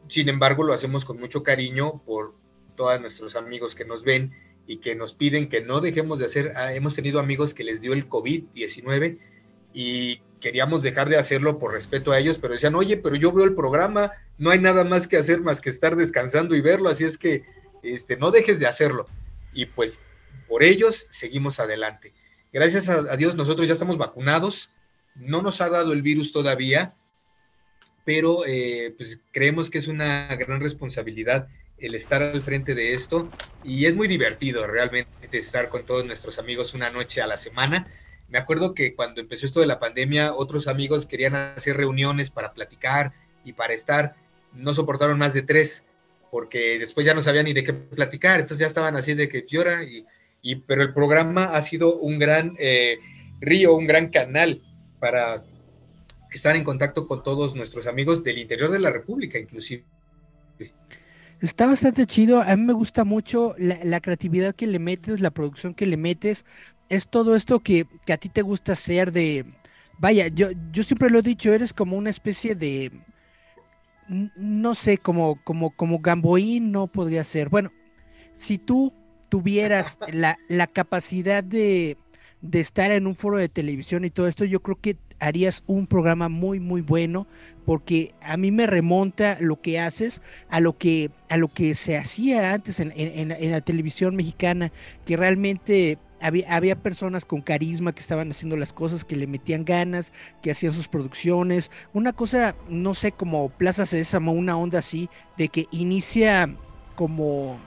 S2: Sin embargo, lo hacemos con mucho cariño por todos nuestros amigos que nos ven y que nos piden que no dejemos de hacer. Ah, hemos tenido amigos que les dio el COVID-19 y queríamos dejar de hacerlo por respeto a ellos, pero decían, oye, pero yo veo el programa, no hay nada más que hacer más que estar descansando y verlo, así es que este, no dejes de hacerlo. Y pues por ellos seguimos adelante. Gracias a, Dios nosotros ya estamos vacunados, no nos ha dado el virus todavía, pero eh, pues creemos que es una gran responsabilidad el estar al frente de esto y es muy divertido realmente estar con todos nuestros amigos una noche a la semana me acuerdo que cuando empezó esto de la pandemia, otros amigos querían hacer reuniones para platicar y para estar, no soportaron más de tres, porque después ya no sabían ni de qué platicar, entonces ya estaban así de que llora, y, y pero el programa ha sido un gran eh, río, un gran canal para estar en contacto con todos nuestros amigos del interior de la República, inclusive.
S1: Está bastante chido, a mí me gusta mucho la, la, creatividad que le metes, la producción que le metes, es todo esto que, a ti te gusta hacer de, vaya, yo, yo siempre lo he dicho, eres como una especie de, no sé, como, como, como Gamboín no podría ser. Bueno, si tú tuvieras la, capacidad de, de estar en un foro de televisión y todo esto, yo creo que harías un programa muy muy bueno porque a mí me remonta lo que haces a lo que a lo que se hacía antes en, en la televisión mexicana que realmente había, había, personas con carisma que estaban haciendo las cosas, que le metían ganas, que hacían sus producciones. Una cosa, no sé, como Plaza Sésamo, una onda así, de que inicia como,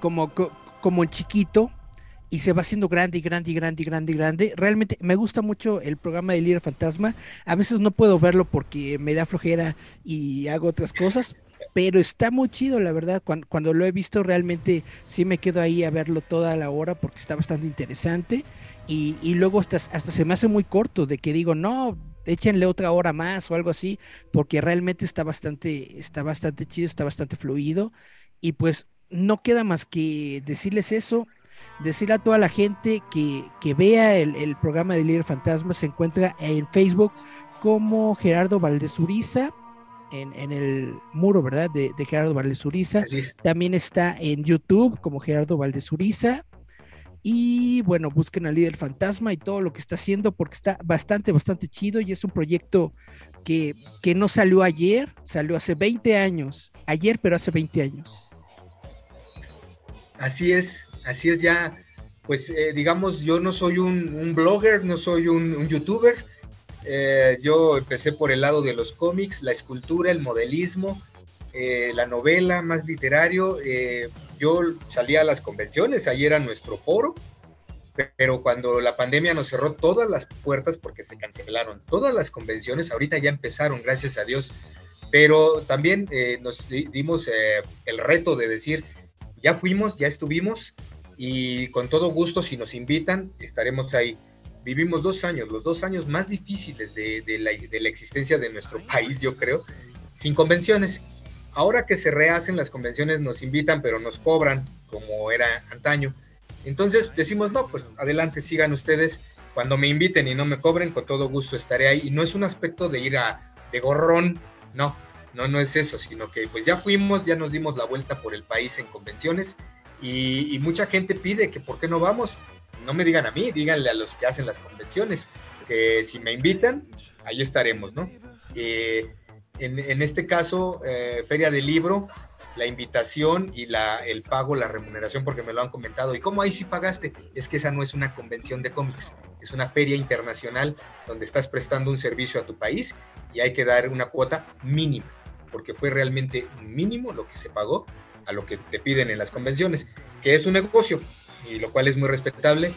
S1: como, como en chiquito y se va haciendo grande y grande y grande y grande y grande. Realmente me gusta mucho el programa de Líder Fantasma. A veces no puedo verlo porque me da flojera y hago otras cosas, pero está muy chido, la verdad. Cuando, lo he visto, realmente sí me quedo ahí a verlo toda la hora porque está bastante interesante. Y, luego hasta, hasta se me hace muy corto de que digo, no, échenle otra hora más o algo así, porque realmente está bastante, está bastante chido, está bastante fluido. Y pues no queda más que decirles eso, decirle a toda la gente que, que vea el, el, programa de Líder Fantasma, se encuentra en Facebook como Gerardo Valdez Uriza en, el muro, ¿verdad? De, Gerardo Valdez Uriza. También está en YouTube como Gerardo Valdez Uriza. Y bueno, busquen al líder fantasma y todo lo que está haciendo porque está bastante, bastante chido y es un proyecto que, que no salió ayer, salió hace 20 años. Ayer, pero hace 20 años.
S2: Así es, así es ya. Pues eh, digamos, yo no soy un, blogger, no soy un, un youtuber, eh, yo empecé por el lado de los cómics, la escultura, el modelismo, eh, la novela, más literario. Eh, yo salía a las convenciones, ahí era nuestro foro, pero cuando la pandemia nos cerró todas las puertas porque se cancelaron todas las convenciones, ahorita ya empezaron, gracias a Dios, pero también nos dimos el reto de decir, ya fuimos, ya estuvimos y con todo gusto, si nos invitan, estaremos ahí vivimos dos años, los dos años más difíciles de, la, existencia de nuestro país, yo creo, sin convenciones. Ahora que se rehacen las convenciones nos invitan, pero nos cobran, como era antaño. Entonces decimos, no, pues adelante, sigan ustedes. Cuando me inviten y no me cobren, con todo gusto estaré ahí. Y no es un aspecto de ir a de gorrón, no, no, no es eso, sino que pues ya fuimos, ya nos dimos la vuelta por el país en convenciones y, y mucha gente pide que por qué no vamos no me digan a mí, díganle a los que hacen las convenciones, que si me invitan, ahí estaremos, ¿no? En, este caso, eh, Feria del Libro, la invitación y la, el pago, la remuneración, porque me lo han comentado. ¿Y cómo ahí sí pagaste? Es que esa no es una convención de cómics, es una feria internacional donde estás prestando un servicio a tu país y hay que dar una cuota mínima, porque fue realmente mínimo lo que se pagó a lo que te piden en las convenciones, que es un negocio, y lo cual es muy respetable.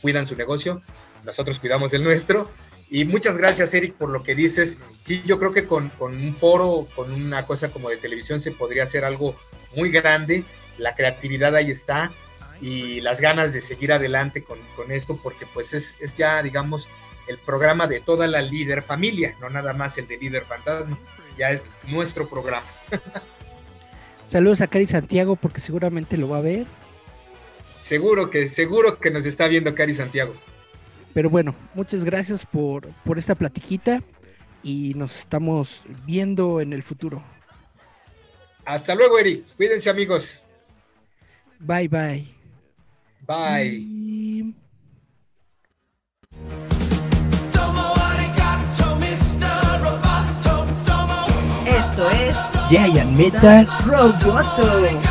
S2: Cuidan su negocio, nosotros cuidamos el nuestro. Y muchas gracias, Eric, por lo que dices. Sí, yo creo que con, un foro, con una cosa como de televisión, se podría hacer algo muy grande. La creatividad ahí está y las ganas de seguir adelante con, esto, porque pues es, es, ya, digamos, el programa de toda la líder familia, no nada más el de líder fantasma, ya es nuestro programa.
S1: Saludos a Cari Santiago porque seguramente lo va a ver.
S2: Seguro que, seguro que nos está viendo Cari Santiago.
S1: Pero bueno, muchas gracias por, por esta platiquita y nos estamos viendo en el futuro.
S2: Hasta luego, Eric. Cuídense, amigos.
S1: Bye, bye.
S2: Bye.
S4: Esto es
S1: Giant Metal
S4: Roboto.